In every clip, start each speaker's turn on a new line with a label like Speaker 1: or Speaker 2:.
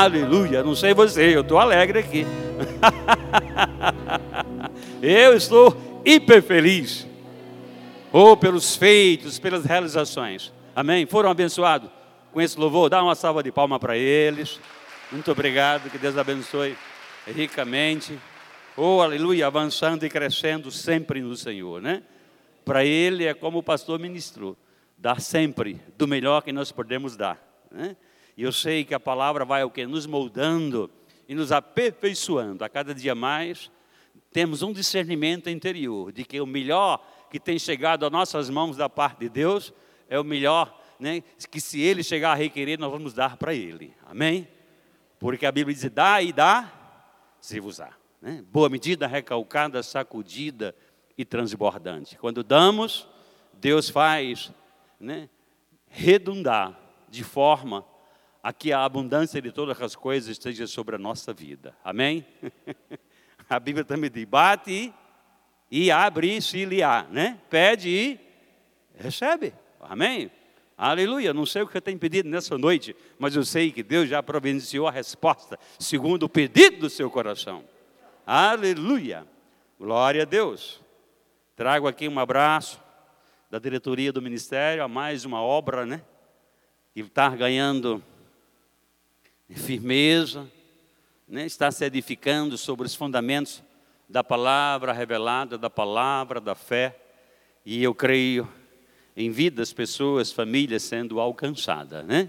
Speaker 1: Aleluia, não sei você, eu estou alegre aqui. eu estou hiper feliz. Ou oh, pelos feitos, pelas realizações. Amém? Foram abençoados com esse louvor? Dá uma salva de palmas para eles. Muito obrigado, que Deus abençoe ricamente. Oh, aleluia, avançando e crescendo sempre no Senhor, né? Para Ele é como o pastor ministrou, dar sempre do melhor que nós podemos dar, né? E eu sei que a palavra vai o que nos moldando e nos aperfeiçoando a cada dia mais. Temos um discernimento interior de que o melhor que tem chegado às nossas mãos da parte de Deus é o melhor, né? Que se Ele chegar a requerer, nós vamos dar para Ele. Amém? Porque a Bíblia diz: dá e dá, se vos dá. Né? Boa medida, recalcada, sacudida e transbordante. Quando damos, Deus faz né, redundar de forma a que a abundância de todas as coisas esteja sobre a nossa vida. Amém? A Bíblia também diz: bate e abre se lhe há, né? Pede e recebe. Amém? Aleluia. Não sei o que você tem pedido nessa noite, mas eu sei que Deus já providenciou a resposta segundo o pedido do seu coração. Aleluia. Glória a Deus. Trago aqui um abraço da diretoria do ministério a mais uma obra, né? Que está ganhando firmeza, né? está se edificando sobre os fundamentos da palavra revelada, da palavra da fé. E eu creio em vidas, pessoas, famílias sendo alcançadas, né?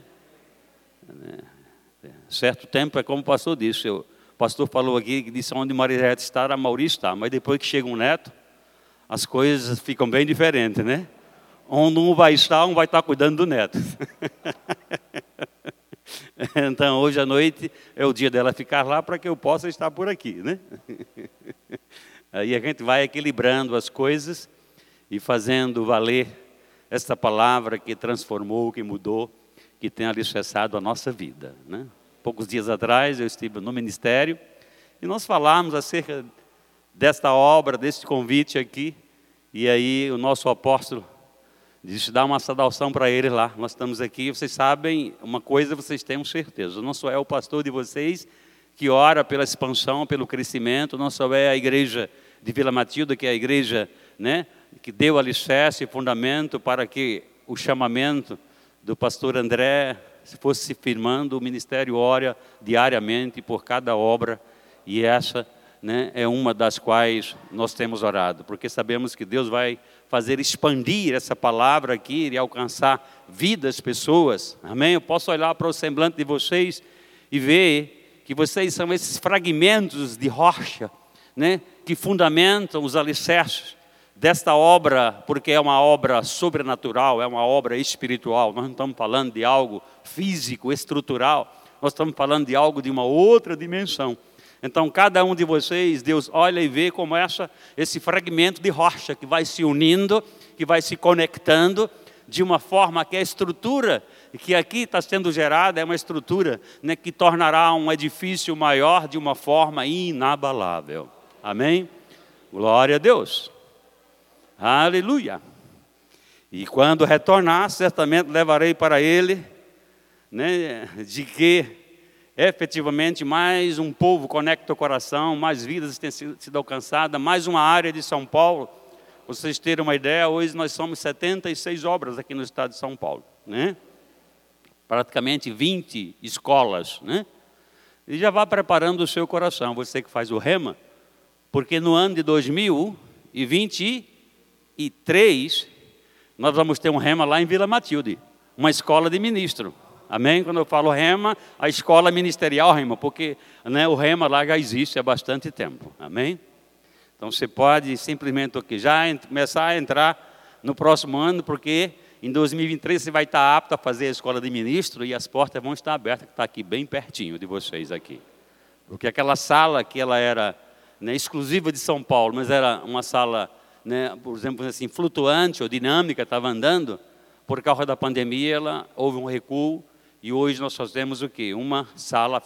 Speaker 1: Certo tempo é como o pastor disse, eu pastor falou aqui, que disse onde Maria está, a Maurício está. Mas depois que chega um neto, as coisas ficam bem diferentes, né? Onde um vai estar, um vai estar cuidando do neto. então, hoje à noite é o dia dela ficar lá para que eu possa estar por aqui, né? Aí a gente vai equilibrando as coisas e fazendo valer essa palavra que transformou, que mudou, que tem alicerçado a nossa vida, né? Poucos dias atrás eu estive no ministério e nós falamos acerca desta obra, deste convite aqui. E aí o nosso apóstolo disse: dá uma saudação para ele lá. Nós estamos aqui, vocês sabem, uma coisa vocês têm certeza: não só é o pastor de vocês que ora pela expansão, pelo crescimento, não só é a igreja de Vila Matilda, que é a igreja né, que deu alicerce e fundamento para que o chamamento do pastor André se fosse se firmando, o ministério ora diariamente por cada obra, e essa né, é uma das quais nós temos orado, porque sabemos que Deus vai fazer expandir essa palavra aqui e alcançar vidas, pessoas, amém? Eu posso olhar para o semblante de vocês e ver que vocês são esses fragmentos de rocha, né, que fundamentam os alicerces desta obra, porque é uma obra sobrenatural, é uma obra espiritual. Nós não estamos falando de algo físico, estrutural, nós estamos falando de algo de uma outra dimensão. Então, cada um de vocês, Deus olha e vê como essa, esse fragmento de rocha que vai se unindo, que vai se conectando, de uma forma que a estrutura que aqui está sendo gerada é uma estrutura né, que tornará um edifício maior de uma forma inabalável. Amém? Glória a Deus. Aleluia. E quando retornar, certamente levarei para ele, né, de que efetivamente mais um povo conecta o coração, mais vidas têm sido alcançadas, mais uma área de São Paulo. Vocês terem uma ideia, hoje nós somos 76 obras aqui no estado de São Paulo, né? Praticamente 20 escolas, né? E já vá preparando o seu coração, você que faz o rema, porque no ano de 2020 três, nós vamos ter um rema lá em Vila Matilde, uma escola de ministro. Amém? Quando eu falo rema, a escola ministerial rema, porque né, o rema lá já existe há bastante tempo. Amém? Então você pode simplesmente aqui, já começar a entrar no próximo ano, porque em 2023 você vai estar apto a fazer a escola de ministro e as portas vão estar abertas, que está aqui bem pertinho de vocês aqui. Porque aquela sala que ela era né, exclusiva de São Paulo, mas era uma sala né, por exemplo, assim, flutuante ou dinâmica, estava andando, por causa da pandemia, ela, houve um recuo e hoje nós fazemos o quê? Uma sala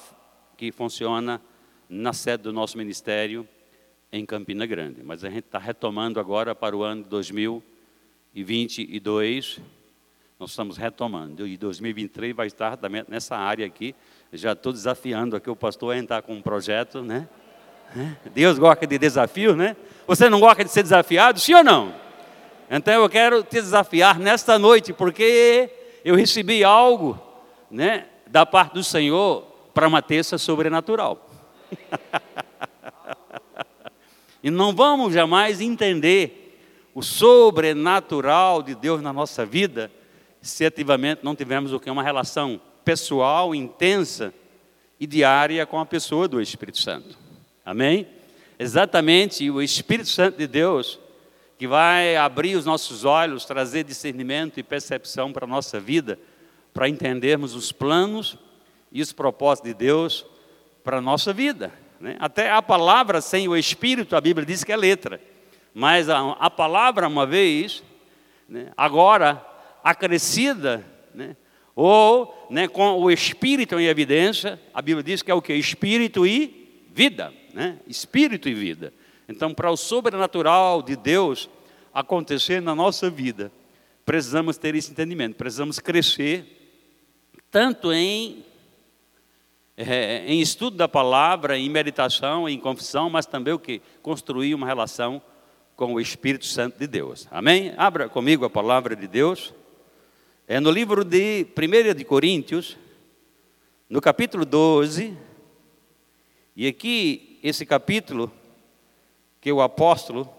Speaker 1: que funciona na sede do nosso ministério em Campina Grande. Mas a gente está retomando agora para o ano de 2022, Nós estamos retomando. E 2023 vai estar nessa área aqui. Já estou desafiando aqui o pastor a entrar com um projeto, né? Deus gosta de desafio, né? Você não gosta de ser desafiado, sim ou não? Então eu quero te desafiar nesta noite, porque eu recebi algo, né, da parte do Senhor para uma terça sobrenatural. e não vamos jamais entender o sobrenatural de Deus na nossa vida se ativamente não tivermos o que uma relação pessoal intensa e diária com a pessoa do Espírito Santo. Amém? Exatamente o Espírito Santo de Deus que vai abrir os nossos olhos, trazer discernimento e percepção para a nossa vida, para entendermos os planos e os propósitos de Deus para a nossa vida. Né? Até a palavra sem o Espírito, a Bíblia diz que é letra, mas a, a palavra, uma vez, né, agora acrescida, né, ou né, com o Espírito em evidência, a Bíblia diz que é o que? Espírito e vida. Né? Espírito e vida. Então, para o sobrenatural de Deus acontecer na nossa vida, precisamos ter esse entendimento, precisamos crescer, tanto em, é, em estudo da palavra, em meditação, em confissão, mas também o que? Construir uma relação com o Espírito Santo de Deus. Amém? Abra comigo a palavra de Deus. É no livro de 1 de Coríntios, no capítulo 12, e aqui, esse capítulo, que o apóstolo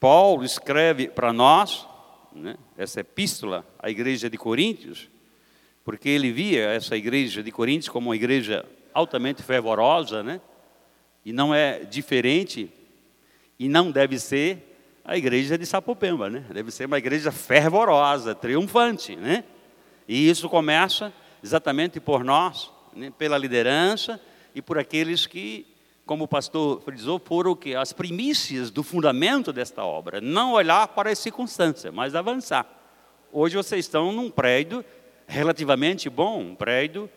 Speaker 1: Paulo escreve para nós, né, essa epístola à igreja de Coríntios, porque ele via essa igreja de Coríntios como uma igreja altamente fervorosa, né? E não é diferente e não deve ser a igreja de Sapopemba, né? Deve ser uma igreja fervorosa, triunfante, né? E isso começa exatamente por nós, né? pela liderança e por aqueles que como o pastor frisou, foram que? As primícias do fundamento desta obra. Não olhar para as circunstâncias, mas avançar. Hoje vocês estão num prédio relativamente bom, um prédio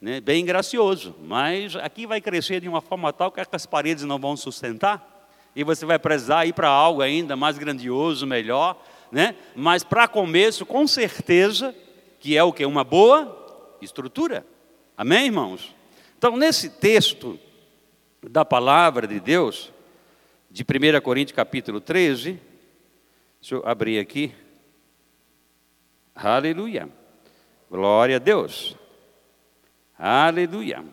Speaker 1: né, bem gracioso, mas aqui vai crescer de uma forma tal que as paredes não vão sustentar e você vai precisar ir para algo ainda mais grandioso, melhor, né? Mas para começo, com certeza, que é o que uma boa estrutura. Amém, irmãos? Então, nesse texto da palavra de Deus, de 1 Coríntios capítulo 13, deixa eu abrir aqui. Aleluia. Glória a Deus. Aleluia.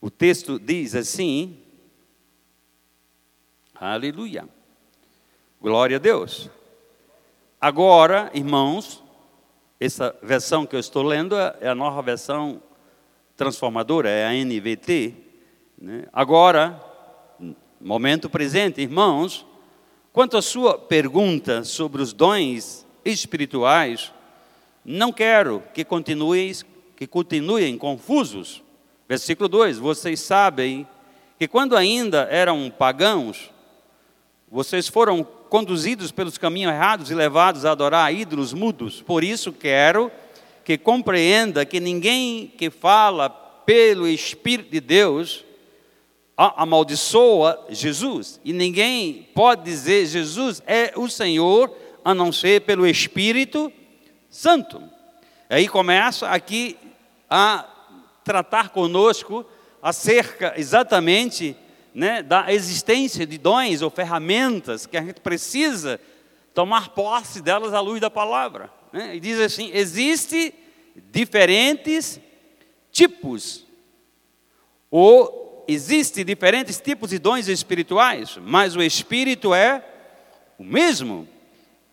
Speaker 1: O texto diz assim: Aleluia. Glória a Deus. Agora, irmãos, essa versão que eu estou lendo é a nova versão transformadora, é a NVT. Né? Agora, momento presente, irmãos, quanto à sua pergunta sobre os dons espirituais, não quero que continuem, que continuem confusos. Versículo 2: Vocês sabem que quando ainda eram pagãos, vocês foram conduzidos pelos caminhos errados e levados a adorar ídolos mudos. Por isso quero que compreenda que ninguém que fala pelo Espírito de Deus amaldiçoa Jesus. E ninguém pode dizer Jesus é o Senhor a não ser pelo Espírito Santo. Aí começa aqui a tratar conosco acerca exatamente né, da existência de dons ou ferramentas que a gente precisa tomar posse delas à luz da palavra. Né? E diz assim: existe diferentes tipos, ou existe diferentes tipos de dons espirituais, mas o Espírito é o mesmo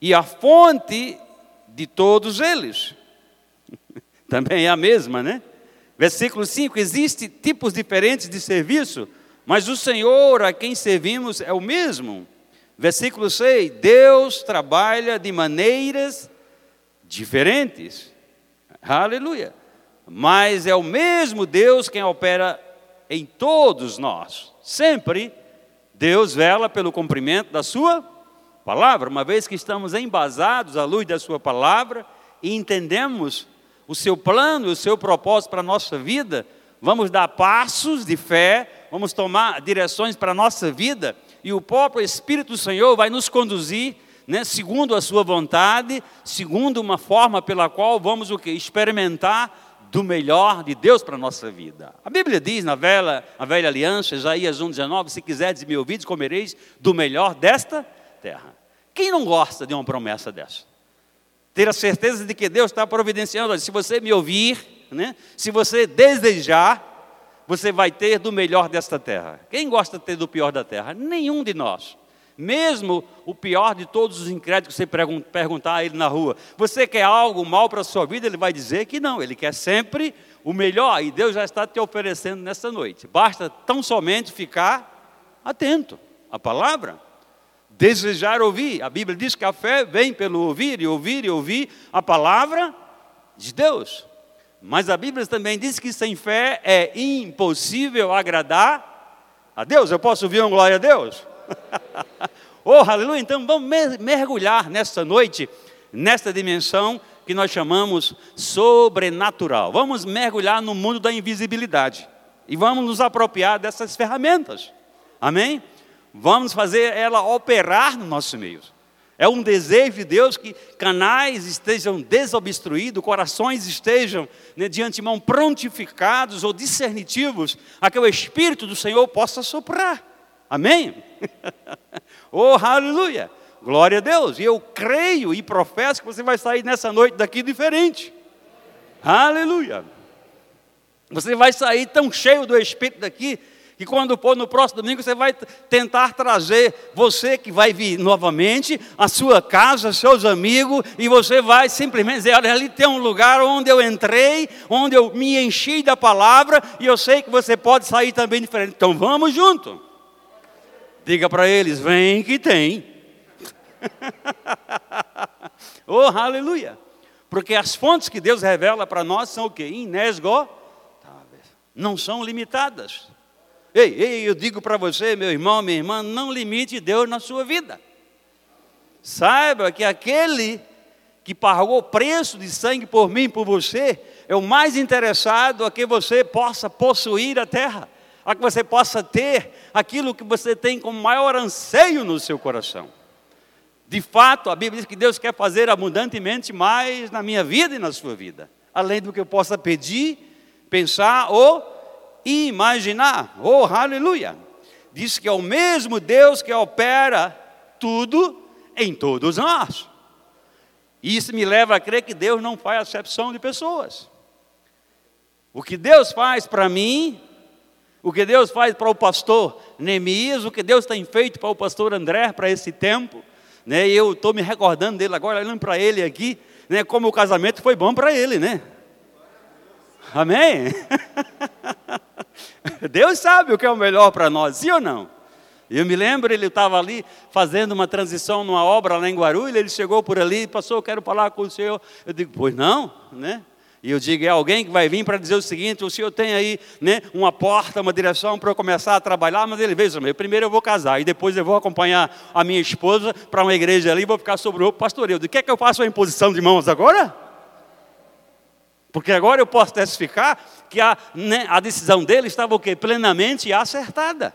Speaker 1: e a fonte de todos eles também é a mesma, né? Versículo 5: Existem tipos diferentes de serviço, mas o Senhor a quem servimos é o mesmo. Versículo 6: Deus trabalha de maneiras diferentes. Aleluia. Mas é o mesmo Deus quem opera em todos nós. Sempre Deus vela pelo cumprimento da sua palavra, uma vez que estamos embasados à luz da sua palavra e entendemos o seu plano, o seu propósito para a nossa vida, vamos dar passos de fé, vamos tomar direções para a nossa vida e o próprio Espírito do Senhor vai nos conduzir, né, segundo a sua vontade, segundo uma forma pela qual vamos o que experimentar do melhor de Deus para a nossa vida. A Bíblia diz na velha, na velha aliança, Isaías 1,19: Se quiserdes me ouvir, comereis do melhor desta terra. Quem não gosta de uma promessa dessa? Ter a certeza de que Deus está providenciando, se você me ouvir, né, se você desejar, você vai ter do melhor desta terra. Quem gosta de ter do pior da terra? Nenhum de nós. Mesmo o pior de todos os incrédulos você perguntar a ele na rua, você quer algo mal para a sua vida? Ele vai dizer que não, ele quer sempre o melhor e Deus já está te oferecendo nessa noite. Basta tão somente ficar atento à palavra, desejar ouvir. A Bíblia diz que a fé vem pelo ouvir e ouvir e ouvir a palavra de Deus. Mas a Bíblia também diz que sem fé é impossível agradar a Deus. Eu posso ouvir uma glória a Deus? Oh, aleluia! Então vamos mergulhar nesta noite, nesta dimensão que nós chamamos sobrenatural. Vamos mergulhar no mundo da invisibilidade e vamos nos apropriar dessas ferramentas. Amém? Vamos fazer ela operar no nosso meio. É um desejo de Deus que canais estejam desobstruídos, corações estejam né, de antemão prontificados ou discernitivos, a que o Espírito do Senhor possa soprar. Amém? oh, aleluia! Glória a Deus! E eu creio e professo que você vai sair nessa noite daqui diferente. Aleluia! Você vai sair tão cheio do Espírito daqui que quando for no próximo domingo, você vai tentar trazer você que vai vir novamente, a sua casa, seus amigos, e você vai simplesmente dizer: olha, ali tem um lugar onde eu entrei, onde eu me enchi da palavra, e eu sei que você pode sair também diferente. Então vamos junto. Diga para eles: vem que tem. oh, aleluia! Porque as fontes que Deus revela para nós são o que? Inesgotáveis. Não são limitadas. Ei, ei, eu digo para você, meu irmão, minha irmã, não limite Deus na sua vida. Saiba que aquele que pagou o preço de sangue por mim por você é o mais interessado a que você possa possuir a terra, a que você possa ter aquilo que você tem com maior anseio no seu coração. De fato, a Bíblia diz que Deus quer fazer abundantemente mais na minha vida e na sua vida, além do que eu possa pedir, pensar ou imaginar. Oh, aleluia! Diz que é o mesmo Deus que opera tudo em todos nós. Isso me leva a crer que Deus não faz acepção de pessoas. O que Deus faz para mim, o que Deus faz para o pastor Neemias, o que Deus tem feito para o pastor André para esse tempo, né? E eu estou me recordando dele agora, olhando para ele aqui, né? Como o casamento foi bom para ele, né? Amém? Deus sabe o que é o melhor para nós, sim ou não? Eu me lembro, ele estava ali fazendo uma transição numa obra lá em Guarulhos, ele chegou por ali passou, quero falar com o senhor. Eu digo, pois não, né? E eu digo, é alguém que vai vir para dizer o seguinte, o senhor tem aí né, uma porta, uma direção para eu começar a trabalhar, mas ele veio, eu primeiro eu vou casar, e depois eu vou acompanhar a minha esposa para uma igreja ali, vou ficar sobre o pastoreio. Eu digo, quer que eu faça uma imposição de mãos agora? Porque agora eu posso testificar que a, né, a decisão dele estava o quê? Plenamente acertada.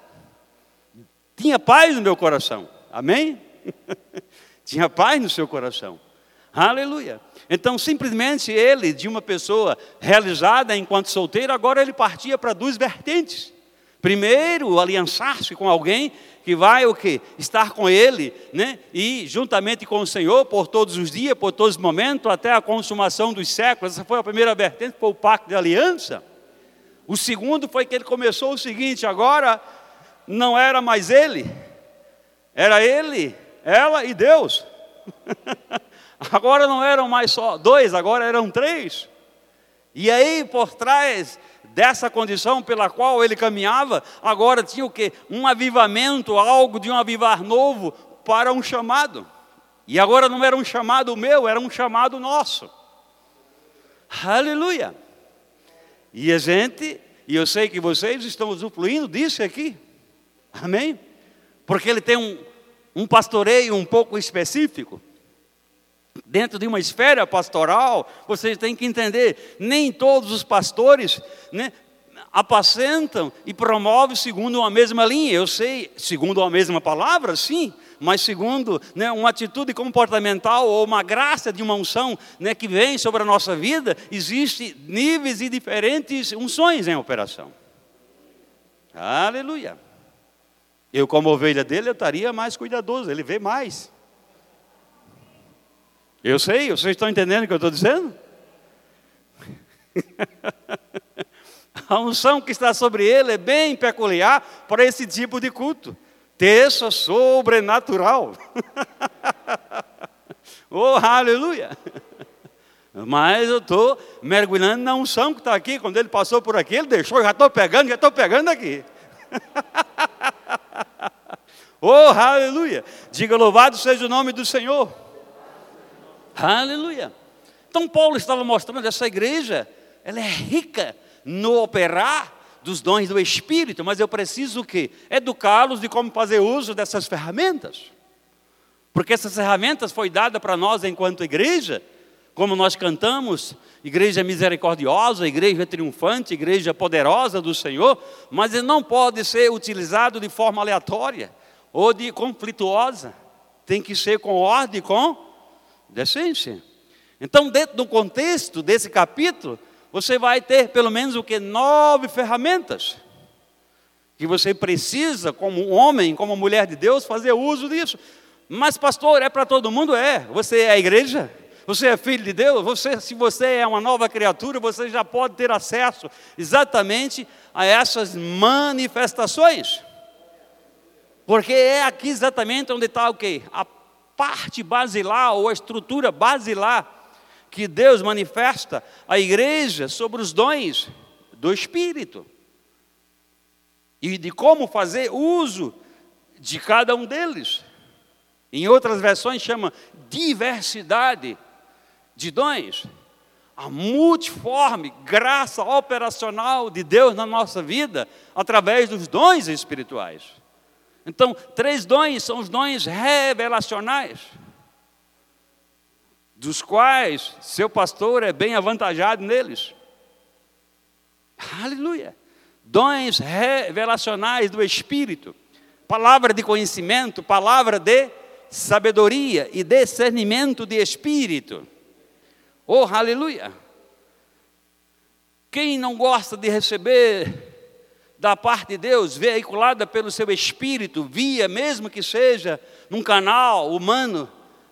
Speaker 1: Tinha paz no meu coração. Amém? Tinha paz no seu coração. Aleluia. Então, simplesmente ele, de uma pessoa realizada enquanto solteiro, agora ele partia para duas vertentes. Primeiro, aliançar-se com alguém que vai o que estar com ele, né? E juntamente com o Senhor por todos os dias, por todos os momentos, até a consumação dos séculos. Essa foi a primeira vertente, foi o pacto de aliança. O segundo foi que ele começou o seguinte: agora não era mais ele, era ele, ela e Deus. agora não eram mais só dois, agora eram três. E aí por trás dessa condição pela qual ele caminhava, agora tinha o que? Um avivamento, algo de um avivar novo para um chamado. E agora não era um chamado meu, era um chamado nosso. Aleluia! E a gente, e eu sei que vocês estão usufruindo disso aqui. Amém? Porque ele tem um, um pastoreio um pouco específico. Dentro de uma esfera pastoral, vocês têm que entender, nem todos os pastores né, apacentam e promovem segundo uma mesma linha. Eu sei, segundo a mesma palavra, sim, mas segundo né, uma atitude comportamental ou uma graça de uma unção né, que vem sobre a nossa vida, existem níveis e diferentes unções em operação. Aleluia. Eu, como ovelha dele, eu estaria mais cuidadoso, ele vê mais. Eu sei, vocês estão entendendo o que eu estou dizendo? A unção que está sobre ele é bem peculiar para esse tipo de culto. Terça sobrenatural. oh, aleluia! Mas eu estou mergulhando na unção que está aqui. Quando ele passou por aqui, ele deixou, já estou pegando, já estou pegando aqui. oh, aleluia! Diga louvado seja o nome do Senhor. Aleluia! Então Paulo estava mostrando essa igreja, ela é rica no operar dos dons do Espírito, mas eu preciso o quê? Educá-los de como fazer uso dessas ferramentas. Porque essas ferramentas foi dada para nós enquanto igreja, como nós cantamos, igreja misericordiosa, igreja triunfante, igreja poderosa do Senhor, mas ele não pode ser utilizado de forma aleatória ou de conflituosa. Tem que ser com ordem com decência. Então, dentro do contexto desse capítulo, você vai ter pelo menos o que? Nove ferramentas. Que você precisa, como homem, como mulher de Deus, fazer uso disso. Mas, pastor, é para todo mundo? É. Você é a igreja? Você é filho de Deus? Você, se você é uma nova criatura, você já pode ter acesso exatamente a essas manifestações. Porque é aqui exatamente onde está o quê? A parte basilar ou a estrutura basilar que Deus manifesta à igreja sobre os dons do Espírito e de como fazer uso de cada um deles. Em outras versões chama diversidade de dons. A multiforme graça operacional de Deus na nossa vida através dos dons espirituais. Então, três dons são os dons revelacionais dos quais seu pastor é bem avantajado neles. Aleluia. Dons revelacionais do Espírito, palavra de conhecimento, palavra de sabedoria e discernimento de espírito. Oh, aleluia! Quem não gosta de receber da parte de Deus, veiculada pelo seu espírito, via, mesmo que seja num canal humano,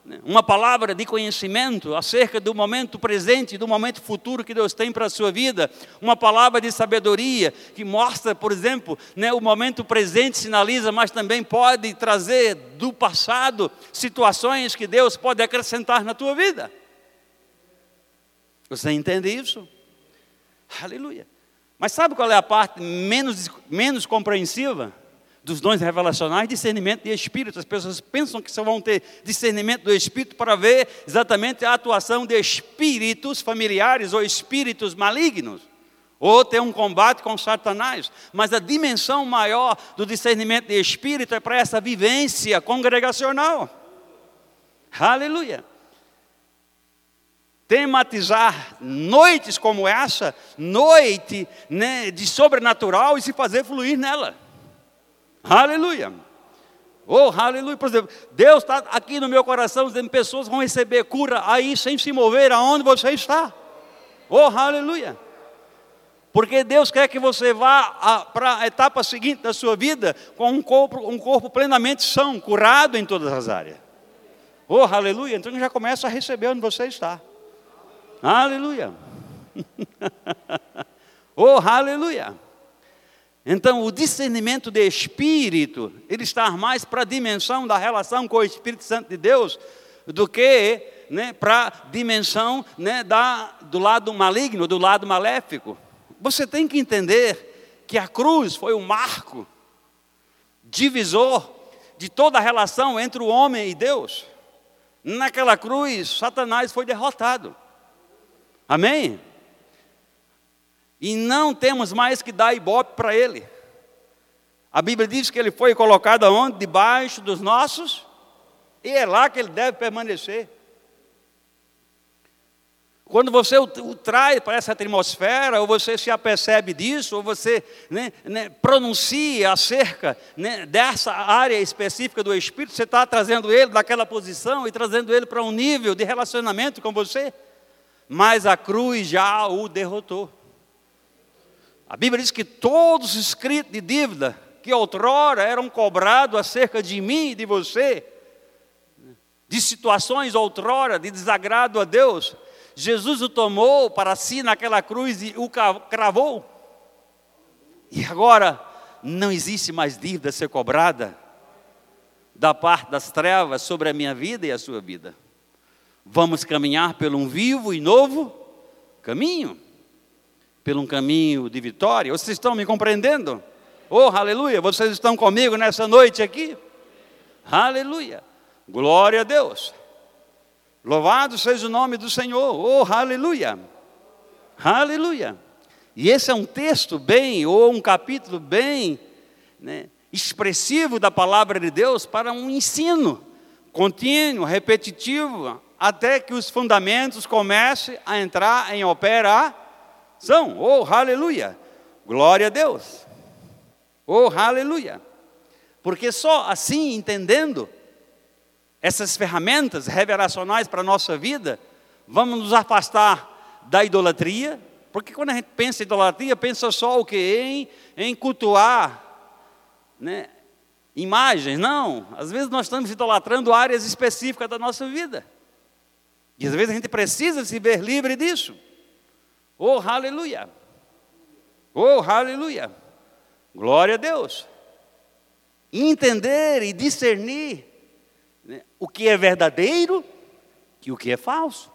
Speaker 1: né, uma palavra de conhecimento acerca do momento presente do momento futuro que Deus tem para a sua vida, uma palavra de sabedoria que mostra, por exemplo, né, o momento presente sinaliza, mas também pode trazer do passado situações que Deus pode acrescentar na tua vida. Você entende isso? Aleluia. Mas sabe qual é a parte menos, menos compreensiva? dos dons revelacionais, discernimento de espírito. As pessoas pensam que só vão ter discernimento do espírito para ver exatamente a atuação de espíritos familiares ou espíritos malignos, ou ter um combate com Satanás. Mas a dimensão maior do discernimento de espírito é para essa vivência congregacional. Aleluia. Tematizar noites como essa, noite né, de sobrenatural e se fazer fluir nela. Aleluia. Oh, aleluia. Por exemplo, Deus está aqui no meu coração dizendo: pessoas vão receber cura aí sem se mover aonde você está. Oh, aleluia. Porque Deus quer que você vá para a etapa seguinte da sua vida com um corpo, um corpo plenamente são, curado em todas as áreas. Oh, aleluia. Então já começa a receber onde você está. Aleluia. oh, aleluia. Então, o discernimento de espírito, ele está mais para a dimensão da relação com o Espírito Santo de Deus do que né, para a dimensão né, da, do lado maligno, do lado maléfico. Você tem que entender que a cruz foi o marco divisor de toda a relação entre o homem e Deus. Naquela cruz, Satanás foi derrotado. Amém? e não temos mais que dar ibope para ele. A Bíblia diz que ele foi colocado aonde? Debaixo dos nossos, e é lá que ele deve permanecer. Quando você o, o traz para essa atmosfera, ou você se apercebe disso, ou você né, né, pronuncia acerca né, dessa área específica do Espírito, você está trazendo ele daquela posição e trazendo ele para um nível de relacionamento com você. Mas a cruz já o derrotou. A Bíblia diz que todos os escritos de dívida que outrora eram cobrados acerca de mim e de você, de situações outrora de desagrado a Deus, Jesus o tomou para si naquela cruz e o cravou. E agora não existe mais dívida a ser cobrada da parte das trevas sobre a minha vida e a sua vida. Vamos caminhar por um vivo e novo caminho, por um caminho de vitória. Vocês estão me compreendendo? Oh, aleluia! Vocês estão comigo nessa noite aqui? Aleluia! Glória a Deus! Louvado seja o nome do Senhor. Oh, aleluia! Aleluia! E esse é um texto bem, ou um capítulo bem né, expressivo da palavra de Deus para um ensino contínuo, repetitivo, até que os fundamentos comecem a entrar em operação. Oh, aleluia! Glória a Deus! Oh, aleluia! Porque só assim, entendendo, essas ferramentas revelacionais para a nossa vida, vamos nos afastar da idolatria, porque quando a gente pensa em idolatria, pensa só o que? Em, em cultuar né, imagens. Não, às vezes nós estamos idolatrando áreas específicas da nossa vida. E às vezes a gente precisa se ver livre disso. Oh, aleluia! Oh, aleluia! Glória a Deus! Entender e discernir né, o que é verdadeiro e o que é falso.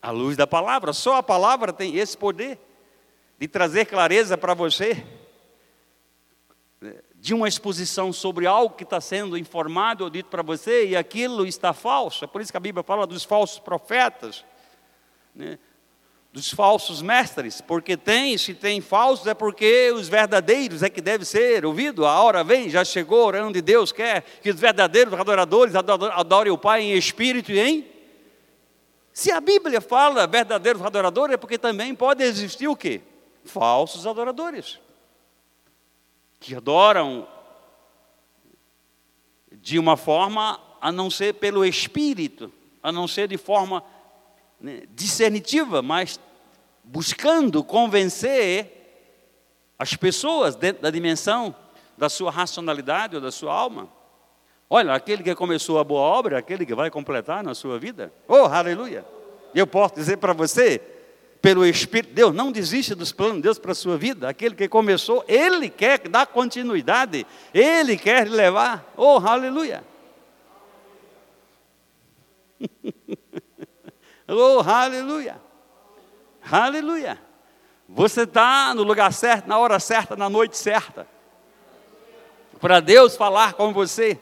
Speaker 1: A luz da palavra, só a palavra tem esse poder de trazer clareza para você de uma exposição sobre algo que está sendo informado ou dito para você e aquilo está falso. É por isso que a Bíblia fala dos falsos profetas. Né? dos falsos mestres, porque tem, se tem falsos, é porque os verdadeiros é que deve ser ouvido. A hora vem, já chegou, onde Deus quer que os verdadeiros adoradores adorem o Pai em espírito e em. Se a Bíblia fala verdadeiros adoradores, é porque também pode existir o quê? Falsos adoradores. Que adoram de uma forma a não ser pelo espírito, a não ser de forma né, discernitiva, mas buscando convencer as pessoas dentro da dimensão da sua racionalidade ou da sua alma. Olha, aquele que começou a boa obra, aquele que vai completar na sua vida. Oh, aleluia! Eu posso dizer para você, pelo Espírito de Deus, não desista dos planos de Deus para a sua vida. Aquele que começou, Ele quer dar continuidade, Ele quer levar. Oh, aleluia! Oh, aleluia! Aleluia! Você está no lugar certo, na hora certa, na noite certa. Para Deus falar com você.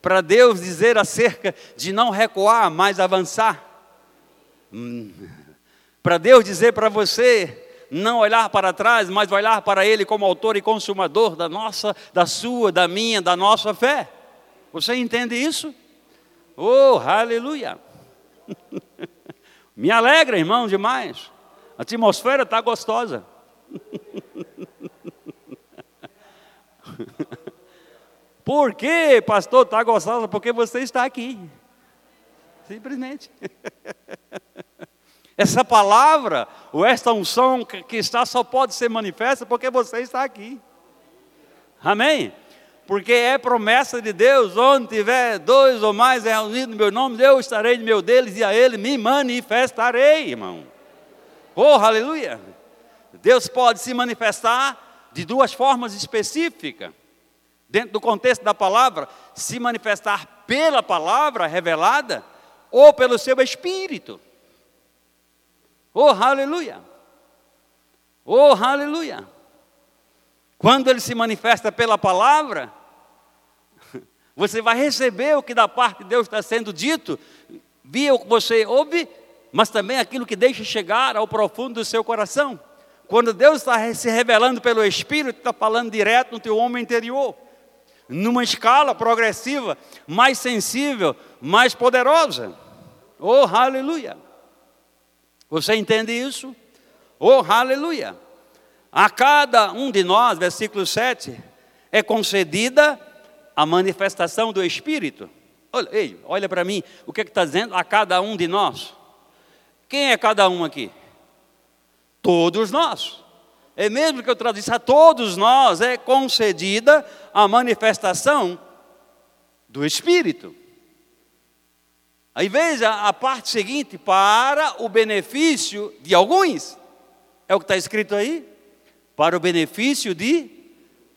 Speaker 1: Para Deus dizer acerca de não recuar, mas avançar. Hum. Para Deus dizer para você não olhar para trás, mas olhar para Ele como autor e consumador da nossa, da sua, da minha, da nossa fé. Você entende isso? Oh, aleluia! Me alegra, irmão, demais. A atmosfera está gostosa. Por que, pastor, está gostosa? Porque você está aqui. Simplesmente. Essa palavra, ou esta unção que está, só pode ser manifesta porque você está aqui. Amém? porque é promessa de Deus, onde tiver dois ou mais reunidos no meu nome, eu estarei no meu deles e a ele me manifestarei, irmão. Oh, aleluia! Deus pode se manifestar de duas formas específicas. Dentro do contexto da palavra, se manifestar pela palavra revelada ou pelo seu espírito. Oh, aleluia! Oh, aleluia! Quando ele se manifesta pela palavra, você vai receber o que da parte de Deus está sendo dito, via o que você ouve, mas também aquilo que deixa chegar ao profundo do seu coração. Quando Deus está se revelando pelo Espírito, está falando direto no teu homem interior, numa escala progressiva, mais sensível, mais poderosa. Oh, aleluia! Você entende isso? Oh, aleluia! A cada um de nós, versículo 7, é concedida a manifestação do Espírito. Olha, ei, olha para mim, o que é está dizendo? A cada um de nós. Quem é cada um aqui? Todos nós. É mesmo que eu traduzisse a todos nós, é concedida a manifestação do Espírito. Aí veja a parte seguinte, para o benefício de alguns. É o que está escrito aí? Para o benefício de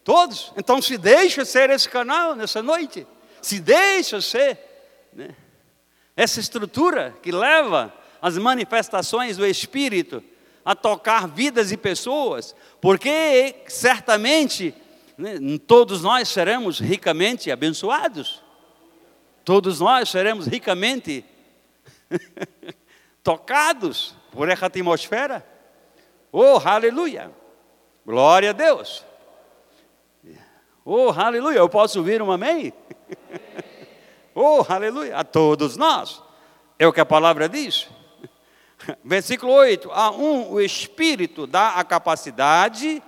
Speaker 1: todos. Então se deixa ser esse canal nessa noite. Se deixa ser né? essa estrutura que leva as manifestações do Espírito a tocar vidas e pessoas, porque certamente né, todos nós seremos ricamente abençoados. Todos nós seremos ricamente tocados por essa atmosfera. Oh, aleluia! Glória a Deus! Oh, aleluia! Eu posso ouvir um amém? oh, aleluia! A todos nós. É o que a palavra diz. Versículo 8: A um, o Espírito dá a capacidade